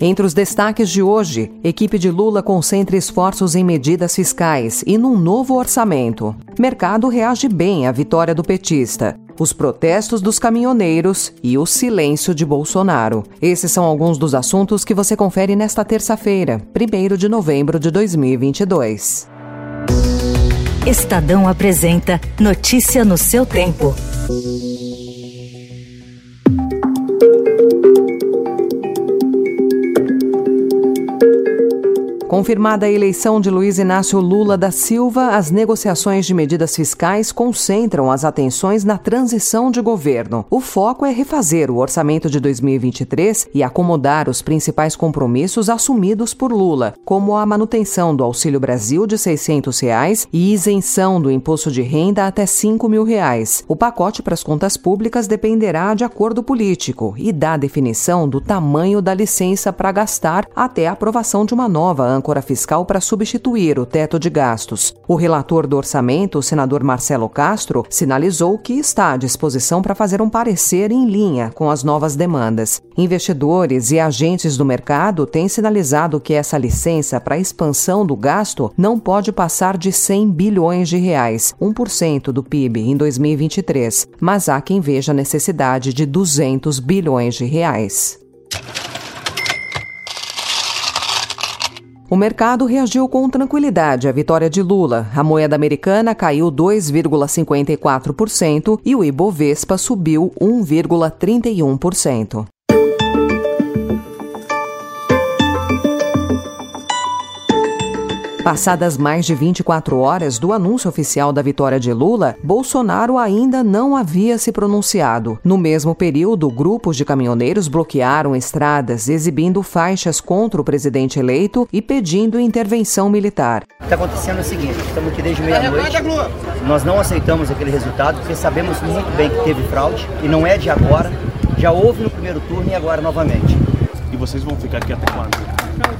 Entre os destaques de hoje, equipe de Lula concentra esforços em medidas fiscais e num novo orçamento. Mercado reage bem à vitória do petista. Os protestos dos caminhoneiros e o silêncio de Bolsonaro. Esses são alguns dos assuntos que você confere nesta terça-feira, 1 de novembro de 2022. Estadão apresenta Notícia no seu tempo. Confirmada a eleição de Luiz Inácio Lula da Silva, as negociações de medidas fiscais concentram as atenções na transição de governo. O foco é refazer o orçamento de 2023 e acomodar os principais compromissos assumidos por Lula, como a manutenção do Auxílio Brasil de 600 reais e isenção do imposto de renda até 5 mil reais. O pacote para as contas públicas dependerá de acordo político e da definição do tamanho da licença para gastar até a aprovação de uma nova âncora fiscal para substituir o teto de gastos. O relator do orçamento, o senador Marcelo Castro, sinalizou que está à disposição para fazer um parecer em linha com as novas demandas. Investidores e agentes do mercado têm sinalizado que essa licença para expansão do gasto não pode passar de 100 bilhões de reais, 1% do PIB em 2023, mas há quem veja a necessidade de 200 bilhões de reais. O mercado reagiu com tranquilidade à vitória de Lula. A moeda americana caiu 2,54% e o Ibovespa subiu 1,31%. Passadas mais de 24 horas do anúncio oficial da vitória de Lula, Bolsonaro ainda não havia se pronunciado. No mesmo período, grupos de caminhoneiros bloquearam estradas, exibindo faixas contra o presidente eleito e pedindo intervenção militar. Está acontecendo o seguinte: estamos aqui desde meia-noite. Nós não aceitamos aquele resultado porque sabemos muito bem que teve fraude e não é de agora. Já houve no primeiro turno e agora novamente. E vocês vão ficar aqui até quando?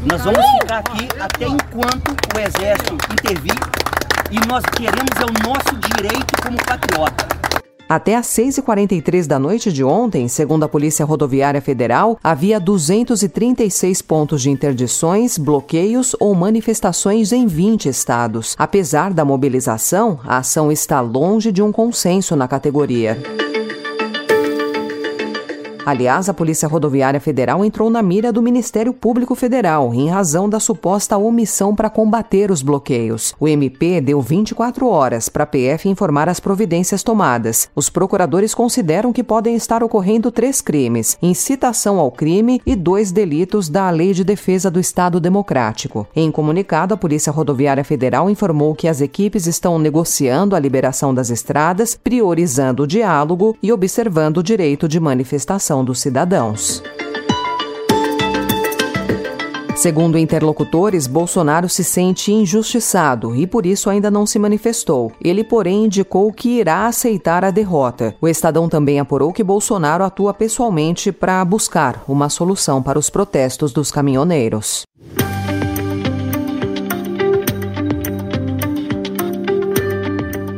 Nós vamos ficar aqui até enquanto o Exército intervir e nós queremos é o nosso direito como patriota. Até às 6h43 da noite de ontem, segundo a Polícia Rodoviária Federal, havia 236 pontos de interdições, bloqueios ou manifestações em 20 estados. Apesar da mobilização, a ação está longe de um consenso na categoria. Aliás, a Polícia Rodoviária Federal entrou na mira do Ministério Público Federal em razão da suposta omissão para combater os bloqueios. O MP deu 24 horas para a PF informar as providências tomadas. Os procuradores consideram que podem estar ocorrendo três crimes: incitação ao crime e dois delitos da Lei de Defesa do Estado Democrático. Em comunicado, a Polícia Rodoviária Federal informou que as equipes estão negociando a liberação das estradas, priorizando o diálogo e observando o direito de manifestação dos cidadãos. Segundo interlocutores, Bolsonaro se sente injustiçado e por isso ainda não se manifestou. Ele, porém, indicou que irá aceitar a derrota. O Estadão também apurou que Bolsonaro atua pessoalmente para buscar uma solução para os protestos dos caminhoneiros.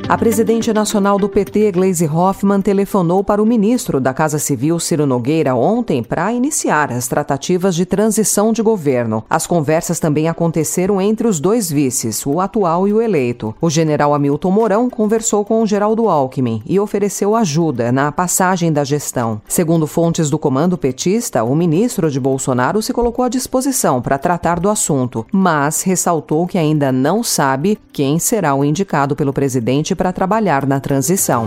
A presidente nacional do PT, Gleisi Hoffmann, telefonou para o ministro da Casa Civil, Ciro Nogueira, ontem para iniciar as tratativas de transição de governo. As conversas também aconteceram entre os dois vices, o atual e o eleito. O general Hamilton Mourão conversou com o Geraldo Alckmin e ofereceu ajuda na passagem da gestão. Segundo fontes do comando petista, o ministro de Bolsonaro se colocou à disposição para tratar do assunto, mas ressaltou que ainda não sabe quem será o indicado pelo presidente para trabalhar na transição.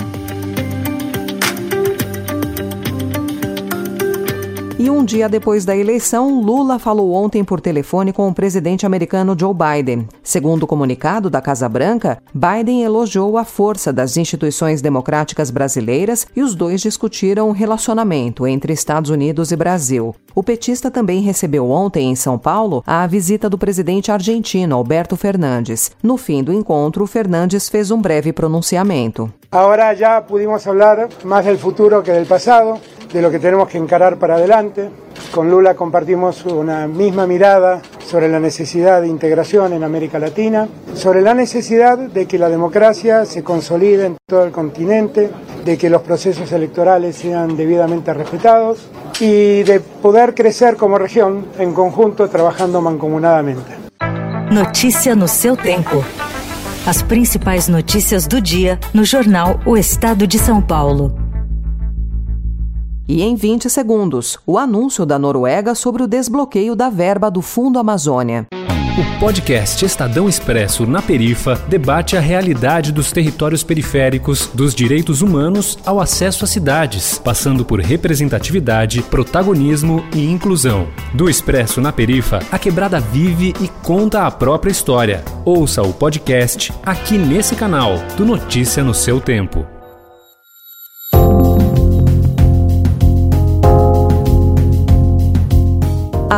E um dia depois da eleição, Lula falou ontem por telefone com o presidente americano Joe Biden. Segundo o comunicado da Casa Branca, Biden elogiou a força das instituições democráticas brasileiras e os dois discutiram o relacionamento entre Estados Unidos e Brasil. O petista também recebeu ontem em São Paulo a visita do presidente argentino Alberto Fernandes. No fim do encontro, Fernandes fez um breve pronunciamento. Agora já pudimos falar mais do futuro que do passado. De lo que tenemos que encarar para adelante. Con Lula compartimos una misma mirada sobre la necesidad de integración en América Latina, sobre la necesidad de que la democracia se consolide en todo el continente, de que los procesos electorales sean debidamente respetados y de poder crecer como región en conjunto trabajando mancomunadamente. Notícia no seu tempo. As principais notícias do dia no jornal O Estado de São Paulo. E em 20 segundos, o anúncio da Noruega sobre o desbloqueio da verba do Fundo Amazônia. O podcast Estadão Expresso na Perifa debate a realidade dos territórios periféricos, dos direitos humanos ao acesso às cidades, passando por representatividade, protagonismo e inclusão. Do Expresso na Perifa, a quebrada vive e conta a própria história. Ouça o podcast aqui nesse canal, do Notícia no seu tempo.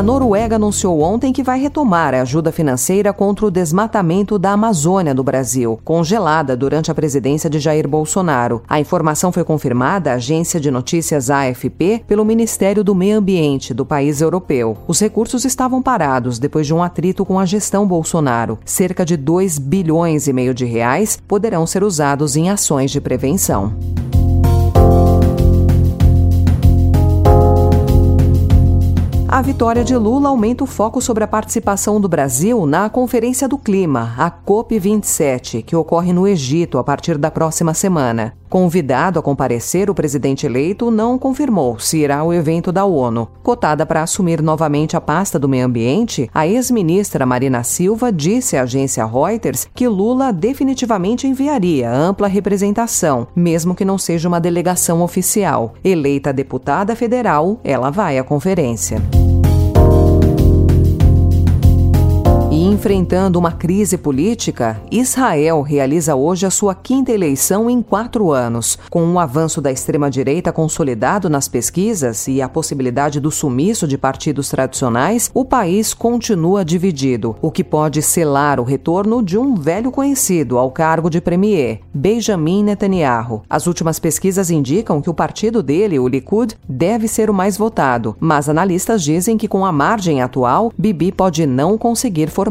A Noruega anunciou ontem que vai retomar a ajuda financeira contra o desmatamento da Amazônia do Brasil, congelada durante a presidência de Jair Bolsonaro. A informação foi confirmada à agência de notícias AFP pelo Ministério do Meio Ambiente do país europeu. Os recursos estavam parados depois de um atrito com a gestão Bolsonaro. Cerca de 2 bilhões e meio de reais poderão ser usados em ações de prevenção. A vitória de Lula aumenta o foco sobre a participação do Brasil na Conferência do Clima, a COP27, que ocorre no Egito a partir da próxima semana. Convidado a comparecer, o presidente eleito não confirmou se irá ao evento da ONU. Cotada para assumir novamente a pasta do meio ambiente, a ex-ministra Marina Silva disse à agência Reuters que Lula definitivamente enviaria ampla representação, mesmo que não seja uma delegação oficial. Eleita deputada federal, ela vai à conferência. Enfrentando uma crise política, Israel realiza hoje a sua quinta eleição em quatro anos. Com o avanço da extrema-direita consolidado nas pesquisas e a possibilidade do sumiço de partidos tradicionais, o país continua dividido, o que pode selar o retorno de um velho conhecido ao cargo de premier, Benjamin Netanyahu. As últimas pesquisas indicam que o partido dele, o Likud, deve ser o mais votado, mas analistas dizem que com a margem atual, Bibi pode não conseguir formar